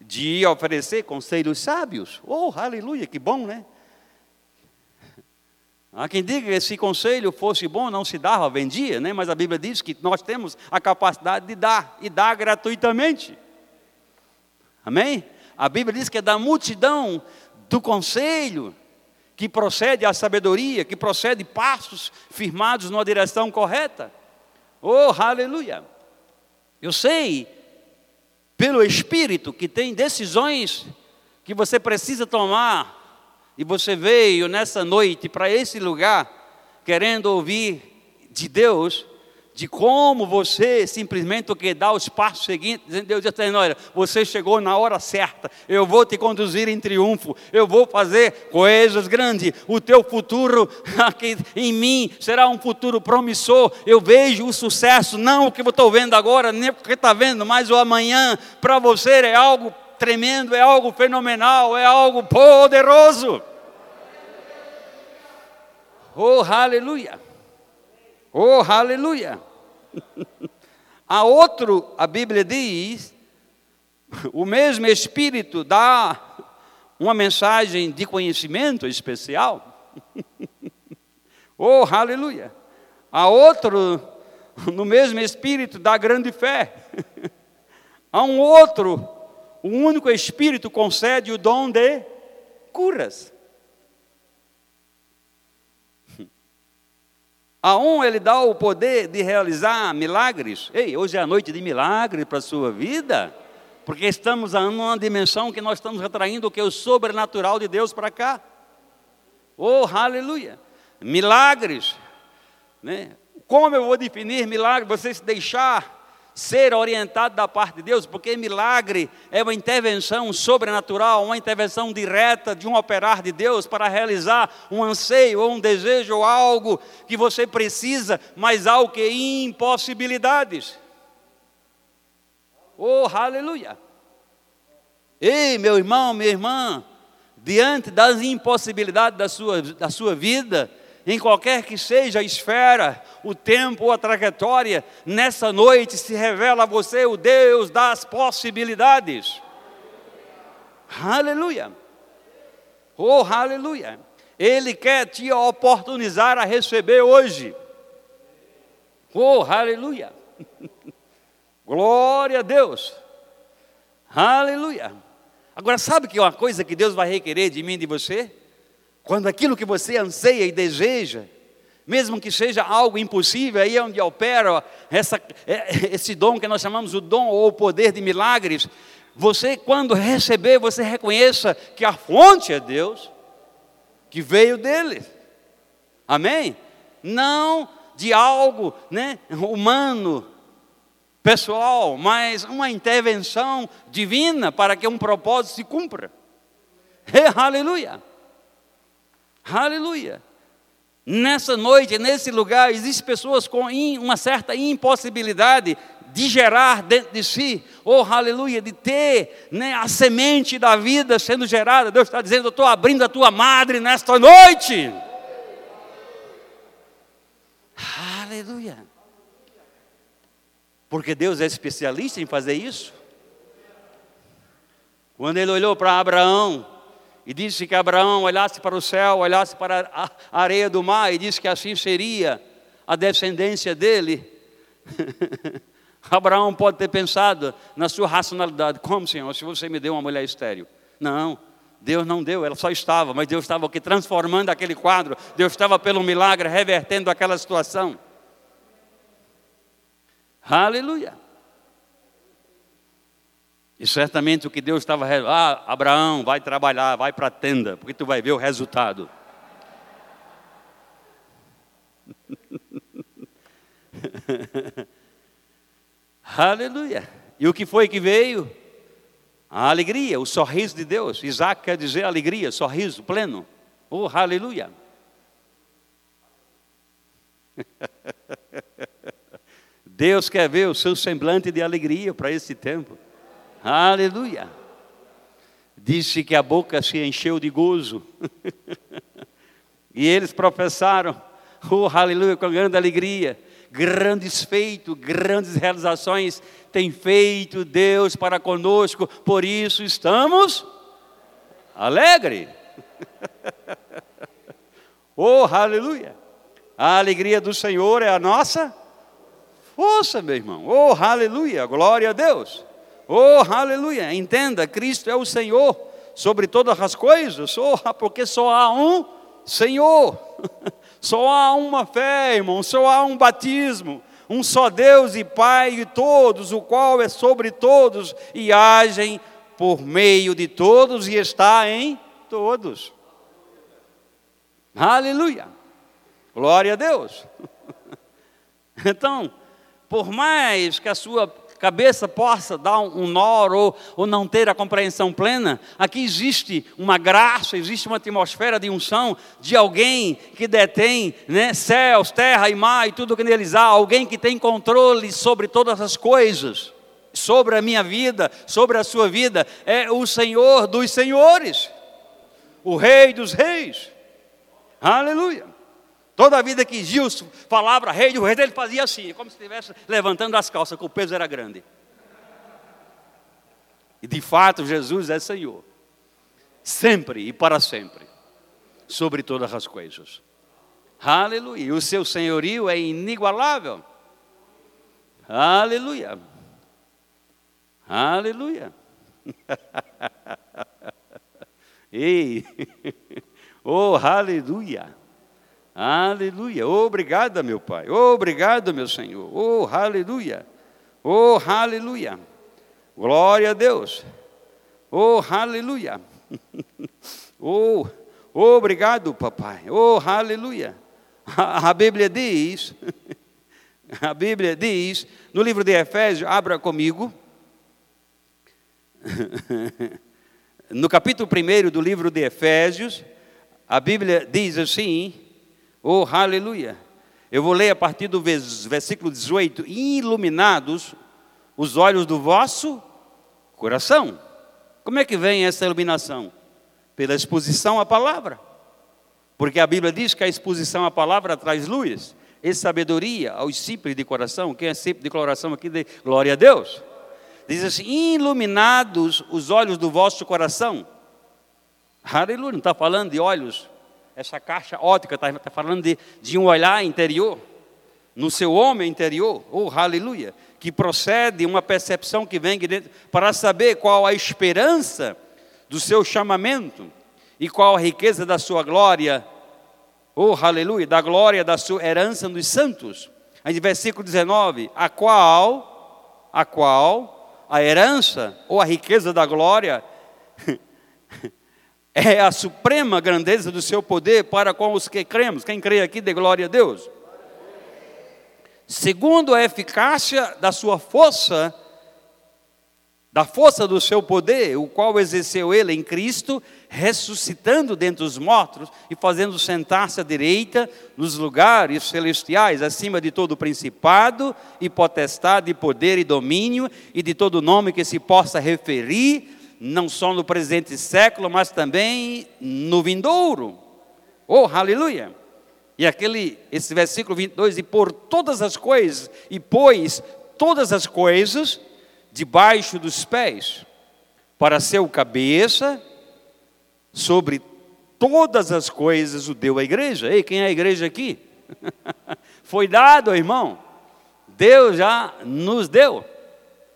Speaker 1: de oferecer conselhos sábios. Oh, aleluia, que bom, né? Há quem diga que se conselho fosse bom, não se dava, vendia, né? mas a Bíblia diz que nós temos a capacidade de dar, e dar gratuitamente. Amém? A Bíblia diz que é da multidão do conselho que procede a sabedoria, que procede passos firmados numa direção correta. Oh, aleluia! Eu sei, pelo Espírito, que tem decisões que você precisa tomar e você veio nessa noite para esse lugar, querendo ouvir de Deus, de como você simplesmente que dá os passos seguintes, Deus está dizendo, olha, você chegou na hora certa, eu vou te conduzir em triunfo, eu vou fazer coisas grandes, o teu futuro aqui em mim será um futuro promissor, eu vejo o sucesso, não o que eu estou vendo agora, nem o que está vendo, mas o amanhã para você é algo tremendo, é algo fenomenal, é algo poderoso. Oh, aleluia! Oh, aleluia! a outro, a Bíblia diz, o mesmo Espírito dá uma mensagem de conhecimento especial. oh, aleluia! A outro, no mesmo Espírito, dá grande fé. a um outro, o único Espírito concede o dom de curas. A um ele dá o poder de realizar milagres. Ei, hoje é a noite de milagre para a sua vida, porque estamos numa dimensão que nós estamos atraindo o que é o sobrenatural de Deus para cá. Oh, aleluia! Milagres, né? Como eu vou definir milagre? Você se deixar ser orientado da parte de Deus, porque milagre é uma intervenção sobrenatural, uma intervenção direta de um operar de Deus para realizar um anseio ou um desejo ou algo que você precisa, mas algo que impossibilidades. Oh, aleluia! Ei, meu irmão, minha irmã, diante das impossibilidades da sua, da sua vida, em qualquer que seja a esfera, o tempo ou a trajetória, nessa noite se revela a você o Deus das possibilidades. Aleluia! Oh, aleluia! Ele quer te oportunizar a receber hoje. Oh, aleluia! Glória a Deus! Aleluia! Agora, sabe que é uma coisa que Deus vai requerer de mim e de você? Quando aquilo que você anseia e deseja, mesmo que seja algo impossível, aí é onde opera essa, é, esse dom que nós chamamos o dom ou o poder de milagres. Você, quando receber, você reconheça que a fonte é Deus, que veio dele. Amém? Não de algo né, humano, pessoal, mas uma intervenção divina para que um propósito se cumpra. aleluia! Aleluia. Nessa noite, nesse lugar, existem pessoas com uma certa impossibilidade de gerar dentro de si, oh aleluia, de ter né, a semente da vida sendo gerada. Deus está dizendo: Eu estou abrindo a tua madre nesta noite. Aleluia. Porque Deus é especialista em fazer isso. Quando ele olhou para Abraão e disse que Abraão olhasse para o céu, olhasse para a areia do mar e disse que assim seria a descendência dele. Abraão pode ter pensado na sua racionalidade: como, Senhor, se você me deu uma mulher estéril? Não, Deus não deu, ela só estava, mas Deus estava aqui transformando aquele quadro, Deus estava pelo milagre revertendo aquela situação. Aleluia. E certamente o que Deus estava, ah, Abraão, vai trabalhar, vai para a tenda, porque tu vai ver o resultado. Aleluia. E o que foi que veio? A alegria, o sorriso de Deus. Isaac quer dizer alegria, sorriso pleno. Oh, aleluia. Deus quer ver o seu semblante de alegria para esse tempo. Aleluia. Disse que a boca se encheu de gozo. e eles professaram, oh, aleluia, com grande alegria grandes feitos, grandes realizações tem feito Deus para conosco, por isso estamos alegres. oh, aleluia! A alegria do Senhor é a nossa força, meu irmão. Oh, aleluia! Glória a Deus. Oh, aleluia! Entenda, Cristo é o Senhor sobre todas as coisas, oh, porque só há um Senhor. Só há uma fé, irmão, só há um batismo, um só Deus e Pai de todos, o qual é sobre todos e agem por meio de todos e está em todos. Aleluia! Glória a Deus. Então, por mais que a sua cabeça possa dar um nó ou, ou não ter a compreensão plena, aqui existe uma graça, existe uma atmosfera de unção de alguém que detém né, céus, terra e mar e tudo que neles há, alguém que tem controle sobre todas as coisas, sobre a minha vida, sobre a sua vida, é o Senhor dos senhores, o Rei dos reis. Aleluia. Toda a vida que Gilson falava rei do rei, ele fazia assim, como se estivesse levantando as calças, que o peso era grande. E de fato, Jesus é Senhor, sempre e para sempre, sobre todas as coisas. Aleluia. O seu senhorio é inigualável. Aleluia. Aleluia. Ei. Oh, aleluia. Aleluia. Obrigada, meu Pai. Obrigado, meu Senhor. Oh, aleluia. Oh, aleluia. Glória a Deus. Oh, aleluia. oh, obrigado, papai. Oh, aleluia. A, Bíblia diz, a Bíblia diz, no livro de Efésios, abra comigo. No capítulo 1 do livro de Efésios, a Bíblia diz assim: Oh, aleluia! Eu vou ler a partir do versículo 18: Iluminados os olhos do vosso coração. Como é que vem essa iluminação? Pela exposição à palavra. Porque a Bíblia diz que a exposição à palavra traz luz e sabedoria aos simples de coração. Quem é simples de coração aqui, de glória a Deus. Diz assim: iluminados os olhos do vosso coração. Aleluia, não está falando de olhos essa caixa ótica está tá falando de, de um olhar interior, no seu homem interior, oh aleluia, que procede uma percepção que vem de dentro, para saber qual a esperança do seu chamamento e qual a riqueza da sua glória, oh aleluia, da glória da sua herança nos santos. Aí, versículo 19: a qual, a qual a herança ou a riqueza da glória é a suprema grandeza do seu poder para com os que cremos. Quem crê aqui, dê glória a Deus. Segundo a eficácia da sua força, da força do seu poder, o qual exerceu ele em Cristo, ressuscitando dentre os mortos e fazendo sentar-se à direita nos lugares celestiais, acima de todo principado e potestade, e poder e domínio, e de todo nome que se possa referir não só no presente século, mas também no vindouro. Oh, aleluia! E aquele, esse versículo 22, e por todas as coisas, e pôs todas as coisas debaixo dos pés, para ser o cabeça sobre todas as coisas o deu à igreja. Ei, quem é a igreja aqui? Foi dado, irmão. Deus já nos deu.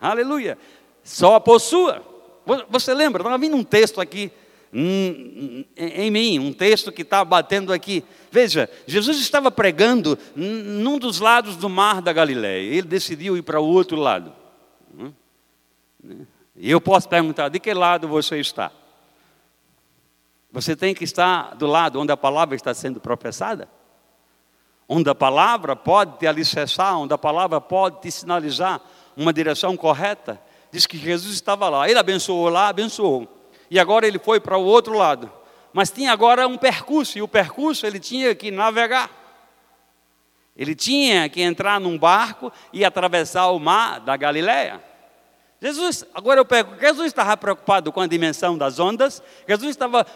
Speaker 1: Aleluia. Só possua. Você lembra? Estava vindo um texto aqui em mim, um texto que está batendo aqui. Veja, Jesus estava pregando num dos lados do mar da Galileia. Ele decidiu ir para o outro lado. Hum? E eu posso perguntar: de que lado você está? Você tem que estar do lado onde a palavra está sendo professada? Onde a palavra pode te alicerçar, onde a palavra pode te sinalizar uma direção correta. Diz que Jesus estava lá. Ele abençoou lá, abençoou e agora ele foi para o outro lado. Mas tinha agora um percurso, e o percurso ele tinha que navegar. Ele tinha que entrar num barco e atravessar o mar da Galileia. Jesus, agora eu pego, Jesus estava preocupado com a dimensão das ondas, Jesus estava,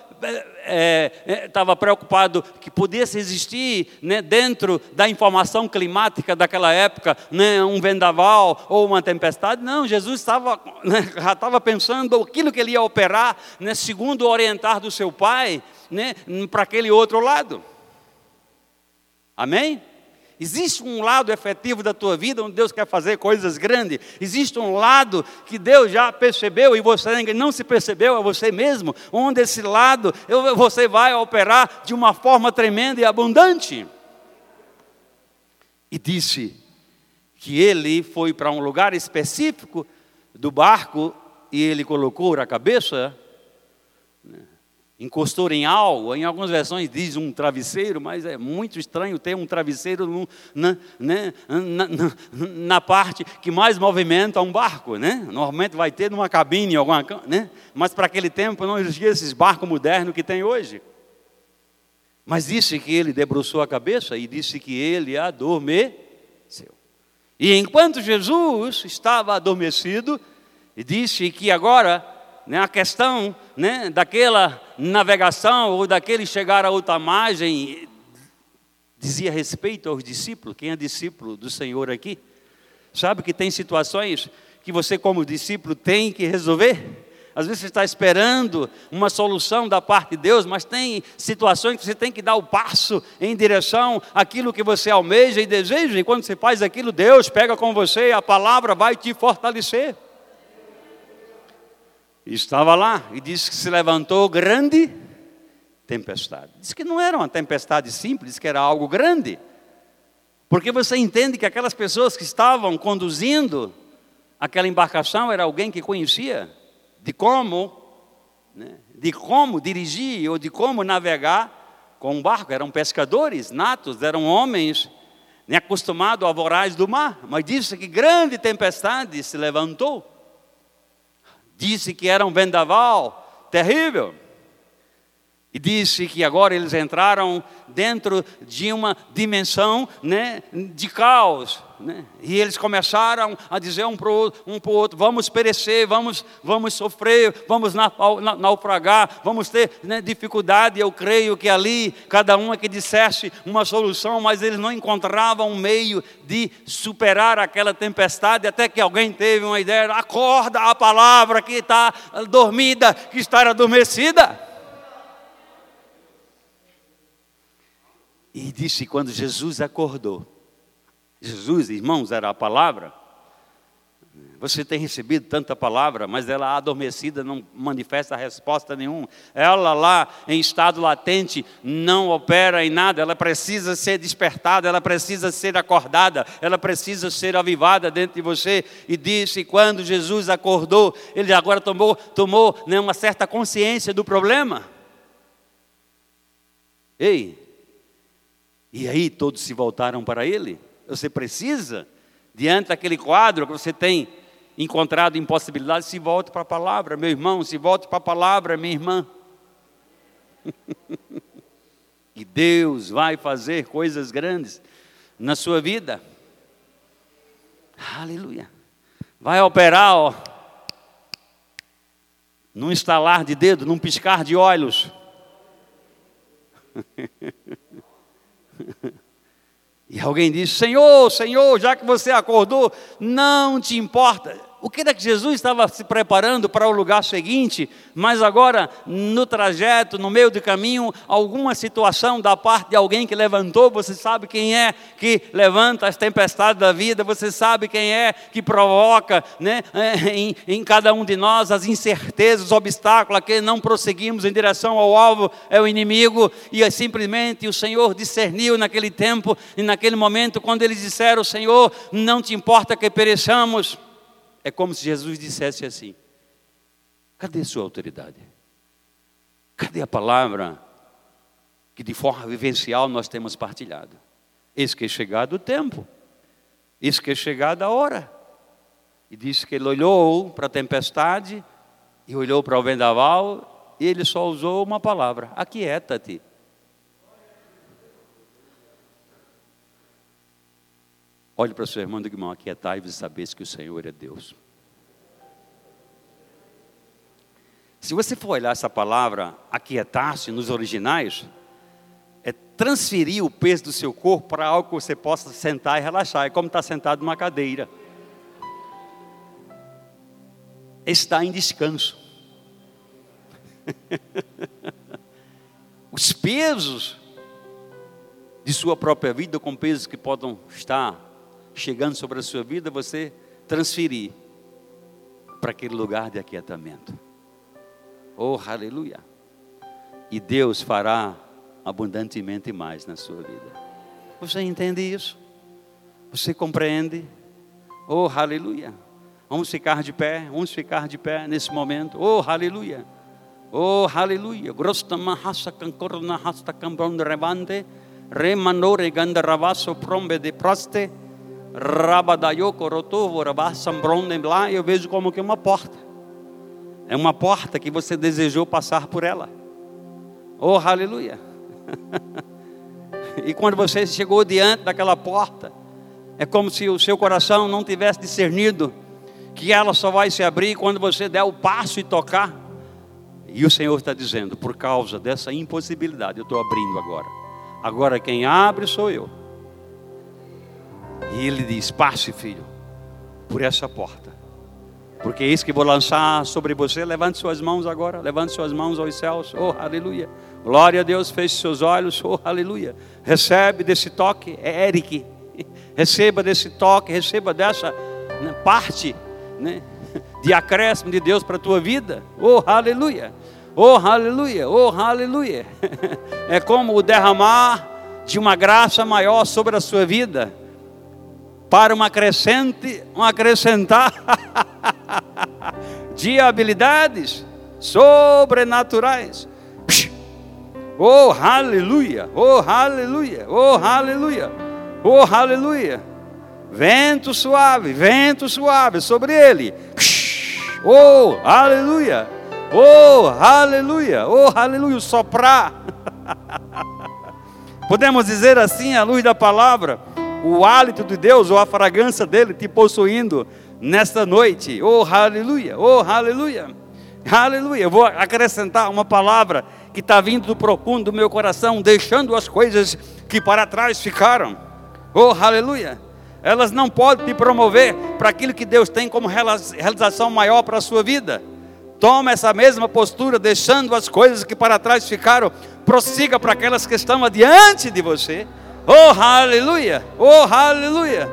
Speaker 1: é, estava preocupado que pudesse existir né, dentro da informação climática daquela época né, um vendaval ou uma tempestade. Não, Jesus estava, né, já estava pensando aquilo que ele ia operar, né, segundo o orientar do seu pai, né, para aquele outro lado. Amém? Existe um lado efetivo da tua vida onde Deus quer fazer coisas grandes. Existe um lado que Deus já percebeu e você não se percebeu, é você mesmo, onde esse lado você vai operar de uma forma tremenda e abundante. E disse que ele foi para um lugar específico do barco e ele colocou a cabeça encostou em algo, em algumas versões diz um travesseiro, mas é muito estranho ter um travesseiro na, né, na, na, na, parte que mais movimenta um barco, né? Normalmente vai ter numa cabine, alguma, né? Mas para aquele tempo não existia esses barcos modernos que tem hoje. Mas disse que ele debruçou a cabeça e disse que ele adormeceu. E enquanto Jesus estava adormecido, disse que agora né, a questão né, daquela navegação ou daquele chegar a outra margem dizia respeito aos discípulos. Quem é discípulo do Senhor aqui? Sabe que tem situações que você, como discípulo, tem que resolver. Às vezes você está esperando uma solução da parte de Deus, mas tem situações que você tem que dar o passo em direção àquilo que você almeja e deseja, e quando você faz aquilo, Deus pega com você e a palavra vai te fortalecer. Estava lá e disse que se levantou grande tempestade. Diz que não era uma tempestade simples, que era algo grande. Porque você entende que aquelas pessoas que estavam conduzindo aquela embarcação era alguém que conhecia de como, né, de como dirigir ou de como navegar com um barco. Eram pescadores natos, eram homens né, acostumados a voraz do mar. Mas disse que grande tempestade se levantou disse que era um vendaval terrível. E disse que agora eles entraram dentro de uma dimensão né, de caos. Né? E eles começaram a dizer um para o outro, um outro, vamos perecer, vamos, vamos sofrer, vamos naufragar, vamos ter né, dificuldade. Eu creio que ali cada um é que dissesse uma solução, mas eles não encontravam um meio de superar aquela tempestade, até que alguém teve uma ideia, acorda a palavra que está dormida, que está adormecida. E disse quando Jesus acordou, Jesus, irmãos, era a palavra. Você tem recebido tanta palavra, mas ela adormecida não manifesta resposta nenhuma. Ela lá em estado latente não opera em nada, ela precisa ser despertada, ela precisa ser acordada, ela precisa ser avivada dentro de você. E disse: quando Jesus acordou, ele agora tomou, tomou né, uma certa consciência do problema. Ei, e aí todos se voltaram para ele. Você precisa, diante daquele quadro que você tem encontrado impossibilidade, se volte para a palavra, meu irmão, se volte para a palavra, minha irmã. e Deus vai fazer coisas grandes na sua vida. Aleluia. Vai operar, ó, num estalar de dedo, num piscar de olhos. E alguém diz: Senhor, Senhor, já que você acordou, não te importa o que era que Jesus estava se preparando para o lugar seguinte, mas agora, no trajeto, no meio do caminho, alguma situação da parte de alguém que levantou, você sabe quem é que levanta as tempestades da vida, você sabe quem é que provoca né, em, em cada um de nós as incertezas, os obstáculos, que não prosseguimos em direção ao alvo, é o inimigo, e é simplesmente o Senhor discerniu naquele tempo e naquele momento, quando eles disseram: Senhor, não te importa que pereçamos. É como se Jesus dissesse assim: cadê sua autoridade? Cadê a palavra que de forma vivencial nós temos partilhado? Eis que é chegado o tempo, eis que é chegada a hora. E disse que ele olhou para a tempestade e olhou para o vendaval e ele só usou uma palavra: aquieta-te. Olhe para o seu irmão e diga, irmão, aquietai-vos e sabeis que o Senhor é Deus. Se você for olhar essa palavra aquietar-se nos originais, é transferir o peso do seu corpo para algo que você possa sentar e relaxar. É como estar sentado numa cadeira. Está em descanso. Os pesos de sua própria vida, com pesos que podem estar chegando sobre a sua vida, você transferir para aquele lugar de aquietamento. Oh, aleluia! E Deus fará abundantemente mais na sua vida. Você entende isso? Você compreende? Oh, aleluia! Vamos ficar de pé, vamos ficar de pé nesse momento. Oh, aleluia! Oh, aleluia! Grosta mahasa kankorna hasta kambron revante, remanore gandaravaso prombe de proste lá, eu vejo como que uma porta. É uma porta que você desejou passar por ela. Oh, aleluia! e quando você chegou diante daquela porta, é como se o seu coração não tivesse discernido que ela só vai se abrir quando você der o passo e tocar. E o Senhor está dizendo, por causa dessa impossibilidade, eu estou abrindo agora. Agora quem abre sou eu. E ele diz: Passe, filho, por essa porta. Porque isso que vou lançar sobre você. Levante suas mãos agora. Levante suas mãos aos céus. Oh, aleluia. Glória a Deus. Feche seus olhos. Oh, aleluia. Recebe desse toque. É Eric. Receba desse toque. Receba dessa né, parte né, de acréscimo de Deus para a tua vida. Oh, aleluia. Oh, aleluia. Oh, aleluia. É como o derramar de uma graça maior sobre a sua vida para uma crescente, um acrescentar de habilidades sobrenaturais. Oh, aleluia! Oh, aleluia! Oh, aleluia! Oh, aleluia! Vento suave, vento suave sobre ele. Oh, aleluia! Oh, aleluia! Oh, aleluia! Soprar. Podemos dizer assim, à luz da palavra, o hálito de Deus ou a fragrância dele te possuindo nesta noite. Oh, aleluia! Oh, aleluia! Aleluia! Eu vou acrescentar uma palavra que está vindo do profundo do meu coração, deixando as coisas que para trás ficaram. Oh, aleluia! Elas não podem te promover para aquilo que Deus tem como realização maior para a sua vida. Toma essa mesma postura, deixando as coisas que para trás ficaram, prossiga para aquelas que estão adiante de você. Oh, aleluia! Oh, aleluia!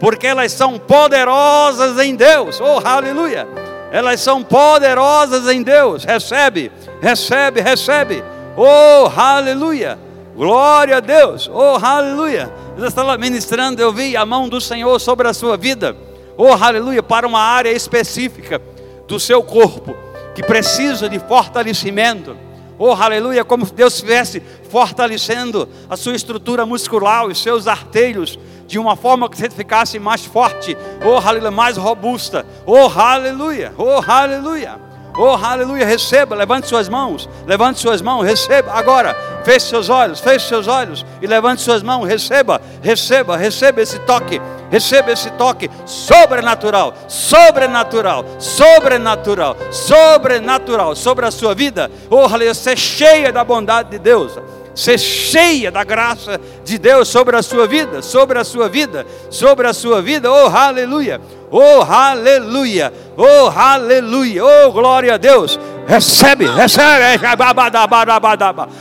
Speaker 1: Porque elas são poderosas em Deus. Oh, aleluia! Elas são poderosas em Deus. Recebe, recebe, recebe. Oh, aleluia! Glória a Deus. Oh, aleluia! Eu estava ministrando, eu vi a mão do Senhor sobre a sua vida. Oh, aleluia! Para uma área específica do seu corpo que precisa de fortalecimento Oh, aleluia, como Deus estivesse fortalecendo a sua estrutura muscular, os seus artelhos, de uma forma que você ficasse mais forte, oh, aleluia, mais robusta. Oh, aleluia, oh, aleluia. Oh, aleluia, receba, levante suas mãos, levante suas mãos, receba agora, feche seus olhos, feche seus olhos e levante suas mãos, receba, receba, receba esse toque, receba esse toque sobrenatural, sobrenatural, sobrenatural, sobrenatural sobre a sua vida. Oh, aleluia, ser cheia da bondade de Deus, ser cheia da graça de Deus sobre a sua vida, sobre a sua vida, sobre a sua vida. Oh, aleluia! Oh, aleluia! Oh, aleluia! Oh, glória a Deus! Recebe, recebe.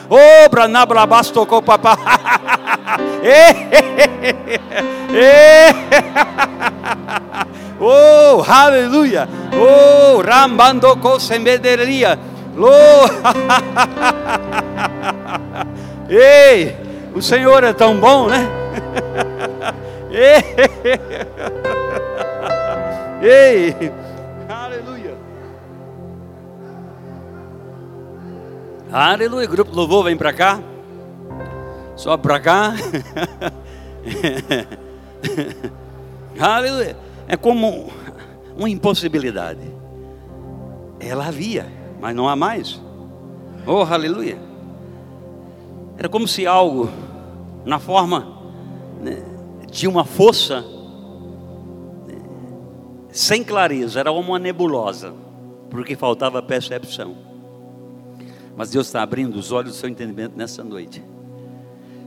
Speaker 1: Oh, branabrabastocou papá. Oh, aleluia. Oh, rambando com semederia. Ei, o Senhor é tão bom, né? Ei, aleluia. Aleluia. Grupo Louvor, vem para cá. Só para cá. aleluia. É como uma impossibilidade. Ela havia, mas não há mais. Oh, aleluia. Era como se algo, na forma né, de uma força, né, sem clareza, era uma nebulosa, porque faltava percepção. Mas Deus está abrindo os olhos do seu entendimento nessa noite.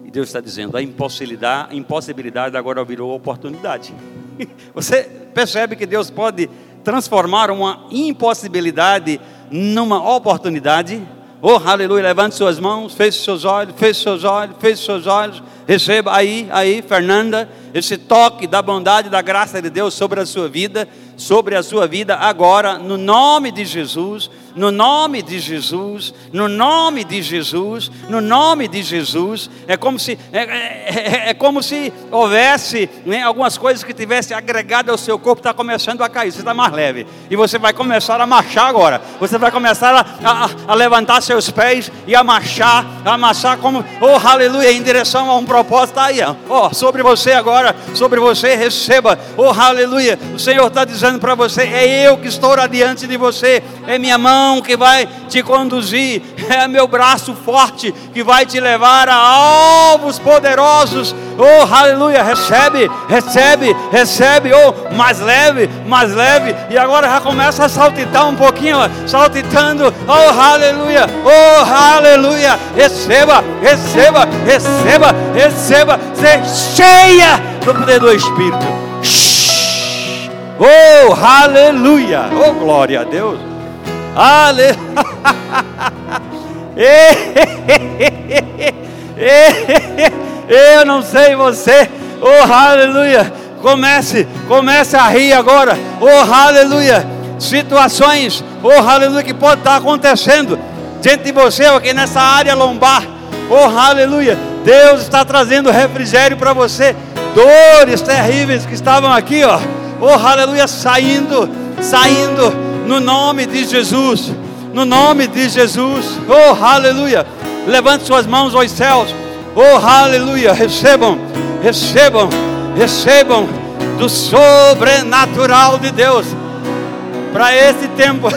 Speaker 1: E Deus está dizendo: a impossibilidade, a impossibilidade agora virou oportunidade. Você percebe que Deus pode transformar uma impossibilidade numa oportunidade? Oh, aleluia, levante suas mãos, feche seus olhos, feche seus olhos, feche seus olhos. Receba aí, aí, Fernanda, esse toque da bondade, da graça de Deus sobre a sua vida, sobre a sua vida agora, no nome de Jesus no nome de Jesus, no nome de Jesus, no nome de Jesus. É como se, é, é, é, é como se houvesse né, algumas coisas que tivesse agregado ao seu corpo, está começando a cair, você está mais leve. E você vai começar a marchar agora. Você vai começar a, a, a levantar seus pés e a marchar, a marchar como, oh aleluia, em direção a um propósito. Aí, oh, sobre você agora, sobre você, receba, oh aleluia. O Senhor está dizendo para você: é eu que estou adiante de você, é minha mão mão que vai te conduzir, é meu braço forte que vai te levar a alvos poderosos. Oh, aleluia! Recebe, recebe, recebe. Oh, mais leve, mais leve. E agora já começa a saltitar um pouquinho, saltitando. Oh, aleluia! Oh, aleluia! Receba, receba, receba, receba. Ser cheia do poder do Espírito. Oh, aleluia! Oh, glória a Deus. Ale... Eu não sei você. Oh, aleluia. Comece, comece a rir agora. Oh, aleluia. Situações, oh, aleluia, que pode estar acontecendo diante de você aqui nessa área lombar. Oh, aleluia. Deus está trazendo refrigério para você. Dores terríveis que estavam aqui, ó. Oh, aleluia, saindo, saindo no nome de Jesus, no nome de Jesus, oh aleluia. Levante suas mãos aos céus, oh aleluia. Recebam, recebam, recebam do sobrenatural de Deus para esse tempo.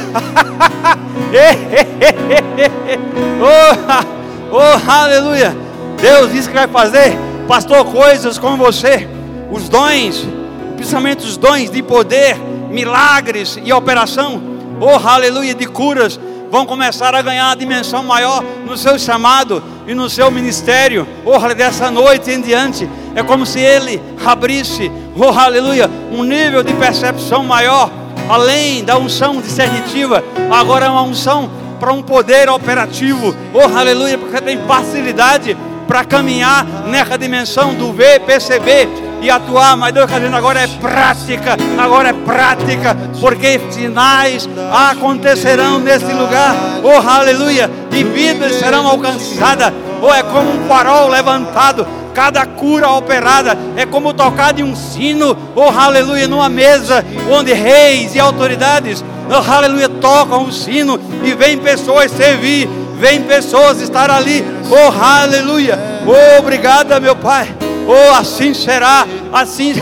Speaker 1: oh, oh, aleluia. Deus disse que vai fazer, pastor, coisas com você, os dons, principalmente os dons de poder milagres e operação, oh aleluia, de curas, vão começar a ganhar a dimensão maior no seu chamado e no seu ministério. Oh, dessa noite em diante, é como se ele abrisse, oh aleluia, um nível de percepção maior, além da unção discernitiva, agora é uma unção para um poder operativo. Oh, aleluia, porque tem facilidade para caminhar nessa dimensão do ver, perceber e atuar, mas Deus está dizendo agora é prática, agora é prática, porque sinais acontecerão nesse lugar, oh aleluia, e vidas serão alcançadas, oh é como um farol levantado, cada cura operada. É como tocar de um sino, oh aleluia, numa mesa onde reis e autoridades, oh aleluia, tocam o sino e vem pessoas servir, vem pessoas estar ali, oh aleluia, oh obrigada meu Pai oh, assim será, assim.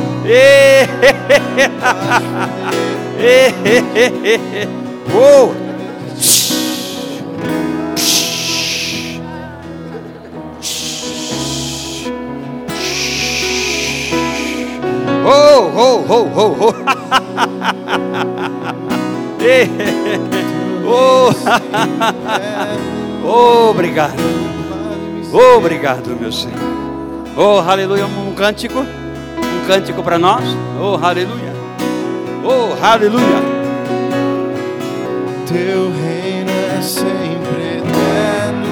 Speaker 1: oh. Oh, oh, oh, oh, oh. Oh, obrigado. Obrigado, meu Senhor. Oh, aleluia. Um cântico. Um cântico para nós. Oh, aleluia. Oh, aleluia.
Speaker 2: Teu reino é sempre eterno,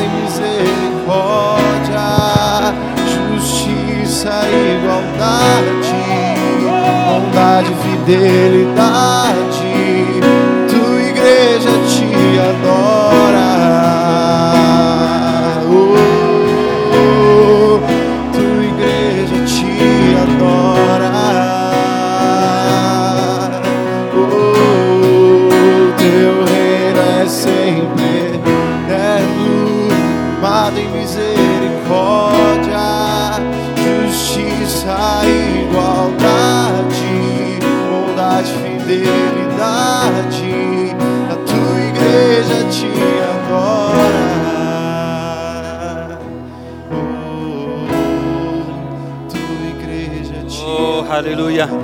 Speaker 2: em misericórdia, justiça e igualdade, bondade e fidelidade. Tua igreja te adora.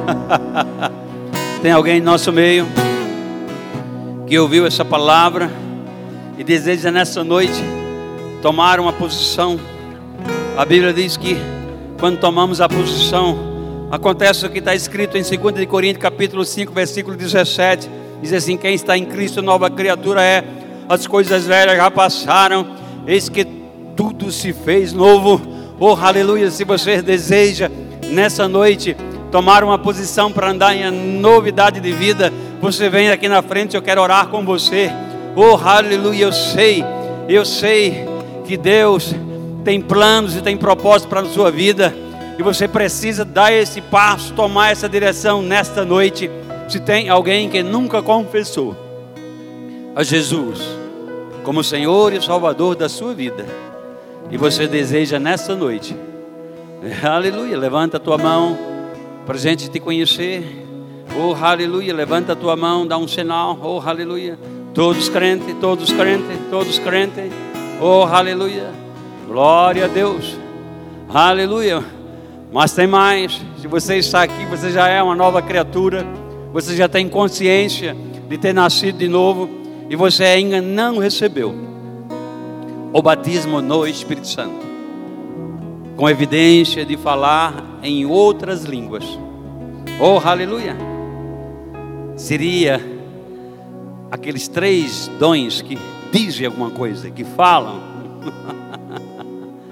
Speaker 1: Tem alguém em nosso meio que ouviu essa palavra e deseja nessa noite tomar uma posição. A Bíblia diz que quando tomamos a posição, acontece o que está escrito em 2 de Coríntios, capítulo 5, versículo 17. Diz assim: Quem está em Cristo, nova criatura é, as coisas velhas já passaram, eis que tudo se fez novo. Oh, aleluia! Se você deseja nessa noite tomar uma posição para andar em novidade de vida, você vem aqui na frente, eu quero orar com você. Oh, aleluia! Eu sei, eu sei que Deus tem planos e tem propósitos para a sua vida, e você precisa dar esse passo, tomar essa direção nesta noite. Se tem alguém que nunca confessou a Jesus como Senhor e Salvador da sua vida, e você deseja nessa noite, aleluia, levanta a tua mão para a te conhecer. Oh, aleluia, levanta a tua mão, dá um sinal. Oh, aleluia. Todos crentes, todos crentes, todos crentes. Oh, aleluia. Glória a Deus. Aleluia. Mas tem mais. Se você está aqui, você já é uma nova criatura. Você já tem consciência de ter nascido de novo e você ainda não recebeu o batismo no Espírito Santo, com evidência de falar em outras línguas. Oh, aleluia! Seria aqueles três dons que dizem alguma coisa, que falam.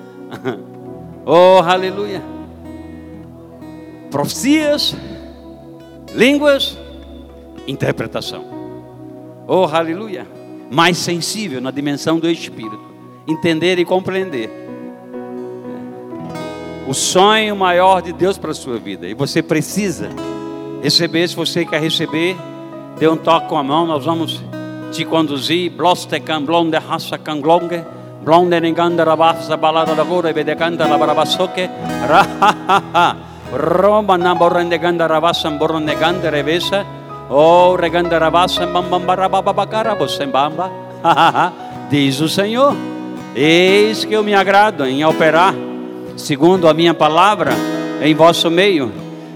Speaker 1: oh, aleluia! Profecias, línguas, interpretação. Oh, aleluia! Mais sensível na dimensão do Espírito, entender e compreender o sonho maior de Deus para a sua vida. E você precisa receber, se você quer receber, dê um toque com a mão, nós vamos te conduzir. Blostekan blonde raça kanglonge, blonde nenganda rabasa balada da gora bedekanda la barabasoke, rahaha, Roma na borrende ganda rabasa borrende ganda revesa, oh reganda rabasa bambamba rabababakara bosembamba, diz o Senhor, eis que eu me agrado em operar segundo a minha palavra em vosso meio.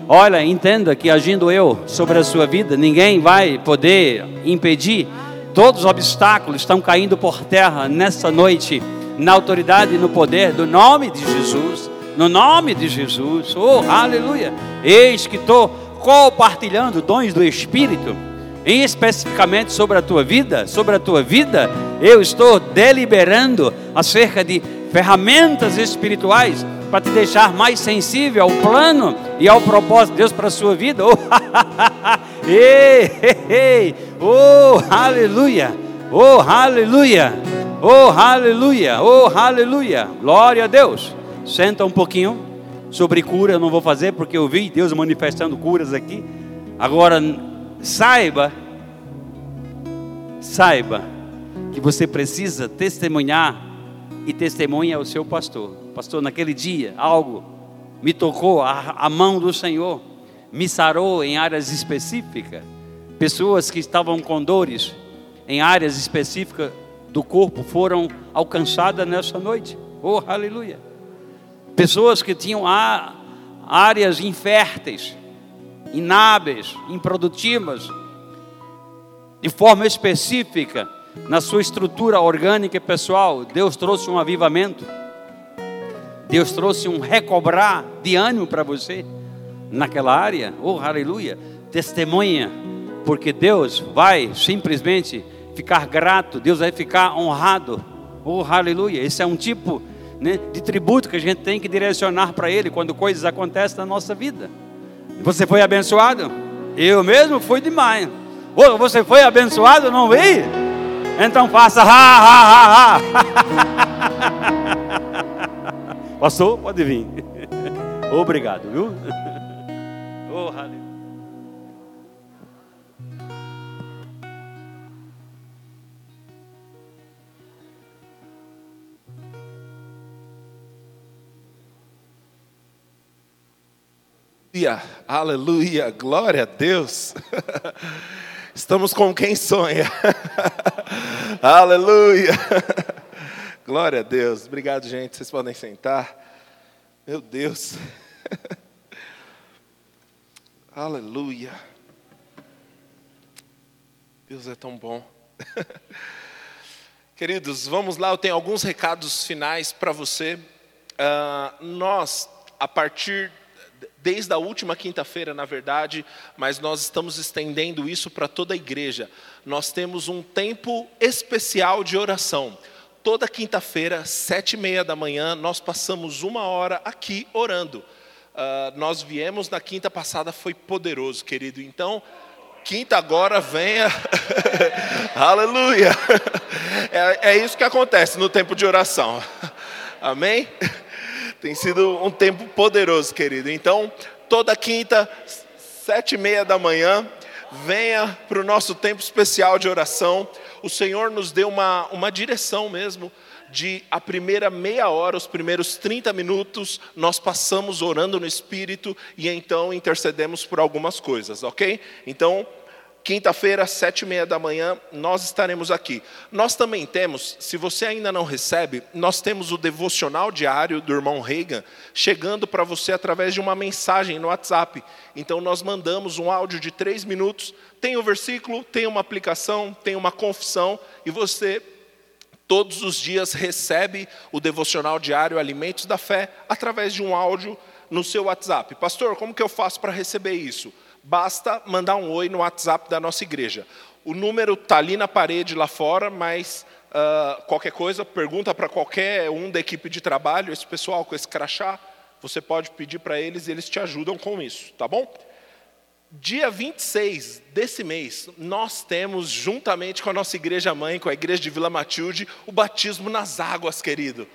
Speaker 1: Olha, entenda que agindo eu sobre a sua vida, ninguém vai poder impedir. Todos os obstáculos estão caindo por terra nessa noite, na autoridade e no poder do nome de Jesus. No nome de Jesus, oh aleluia! Eis que estou compartilhando dons do Espírito, em especificamente sobre a tua vida, sobre a tua vida, eu estou deliberando acerca de ferramentas espirituais para te deixar mais sensível ao plano e ao propósito de Deus para a sua vida. Oh, ei, ei, oh, aleluia! Oh, aleluia! Oh, aleluia! Oh, aleluia! Glória a Deus! Senta um pouquinho sobre cura, eu não vou fazer porque eu vi Deus manifestando curas aqui. Agora, saiba, saiba que você precisa testemunhar e testemunha o seu pastor. Pastor, naquele dia algo me tocou, a, a mão do Senhor me sarou em áreas específicas. Pessoas que estavam com dores em áreas específicas do corpo foram alcançadas nessa noite. Oh, aleluia! Pessoas que tinham áreas inférteis, inábeis, improdutivas, de forma específica, na sua estrutura orgânica e pessoal, Deus trouxe um avivamento. Deus trouxe um recobrar de ânimo para você naquela área. Oh, aleluia! Testemunha, porque Deus vai simplesmente ficar grato, Deus vai ficar honrado. Oh, aleluia! Esse é um tipo né, de tributo que a gente tem que direcionar para Ele quando coisas acontecem na nossa vida. Você foi abençoado? Eu mesmo fui demais. Oh, você foi abençoado? Não vi? Então faça ha, ha, ha, ha. Pode vir. Obrigado, viu? Oh. Aleluia,
Speaker 3: aleluia, glória a Deus. Estamos com quem sonha. aleluia. Glória a Deus. Obrigado, gente. Vocês podem sentar. Meu Deus. aleluia. Deus é tão bom. Queridos, vamos lá. Eu tenho alguns recados finais para você. Uh, nós, a partir desde a última quinta-feira, na verdade, mas nós estamos estendendo isso para toda a igreja. Nós temos um tempo especial de oração. Toda quinta-feira, sete e meia da manhã, nós passamos uma hora aqui orando. Uh, nós viemos na quinta passada, foi poderoso, querido. Então, quinta agora venha. Aleluia! É, é isso que acontece no tempo de oração. Amém? Tem sido um tempo poderoso, querido. Então, toda quinta, sete e meia da manhã, venha para o nosso tempo especial de oração. O Senhor nos deu uma, uma direção mesmo de a primeira meia hora, os primeiros 30 minutos, nós passamos orando no Espírito e então intercedemos por algumas coisas, ok? Então, Quinta-feira, sete e meia da manhã, nós estaremos aqui. Nós também temos, se você ainda não recebe, nós temos o devocional diário do irmão Reagan chegando para você através de uma mensagem no WhatsApp. Então nós mandamos um áudio de três minutos, tem o um versículo, tem uma aplicação, tem uma confissão, e você todos os dias recebe o devocional diário Alimentos da Fé através de um áudio no seu WhatsApp. Pastor, como que eu faço para receber isso? Basta mandar um oi no WhatsApp da nossa igreja. O número está ali na parede lá fora, mas uh, qualquer coisa, pergunta para qualquer um da equipe de trabalho, esse pessoal com esse crachá, você pode pedir para eles e eles te ajudam com isso, tá bom? Dia 26 desse mês, nós temos, juntamente com a nossa igreja mãe, com a igreja de Vila Matilde, o batismo nas águas, querido.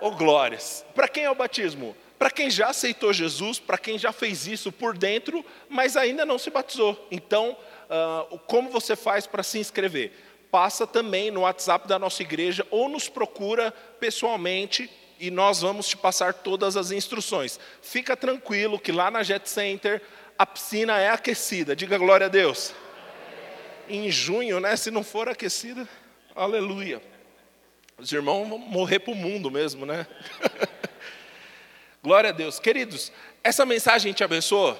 Speaker 3: Ô oh, glórias! Para quem é o batismo? Para quem já aceitou Jesus, para quem já fez isso por dentro, mas ainda não se batizou. Então, uh, como você faz para se inscrever? Passa também no WhatsApp da nossa igreja ou nos procura pessoalmente e nós vamos te passar todas as instruções. Fica tranquilo que lá na Jet Center a piscina é aquecida. Diga glória a Deus. Em junho, né? Se não for aquecida, aleluia. Os irmãos vão morrer para o mundo mesmo, né? Glória a Deus. Queridos, essa mensagem te abençoou?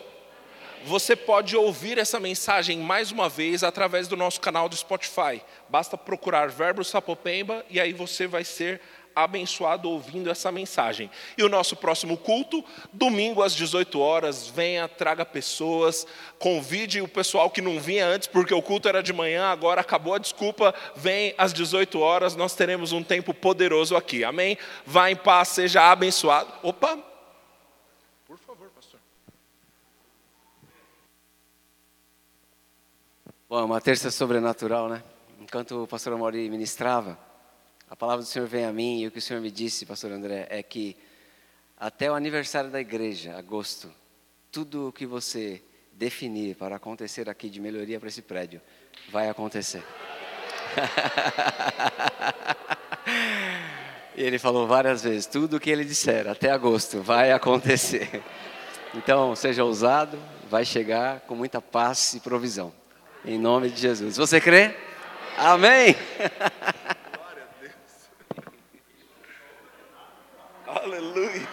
Speaker 3: Você pode ouvir essa mensagem mais uma vez através do nosso canal do Spotify. Basta procurar Verbo Sapopemba e aí você vai ser abençoado ouvindo essa mensagem. E o nosso próximo culto, domingo às 18 horas, venha, traga pessoas, convide o pessoal que não vinha antes, porque o culto era de manhã, agora acabou a desculpa, vem às 18 horas, nós teremos um tempo poderoso aqui. Amém? Vá em paz, seja abençoado. Opa,
Speaker 4: Bom, é uma terça sobrenatural, né? Enquanto o pastor Amori ministrava, a palavra do Senhor vem a mim e o que o Senhor me disse, pastor André, é que até o aniversário da igreja, agosto, tudo o que você definir para acontecer aqui de melhoria para esse prédio, vai acontecer. e ele falou várias vezes, tudo o que ele disser até agosto vai acontecer. Então, seja ousado, vai chegar com muita paz e provisão. Em nome de Jesus. Você crê? Amém? Glória a Deus. Aleluia.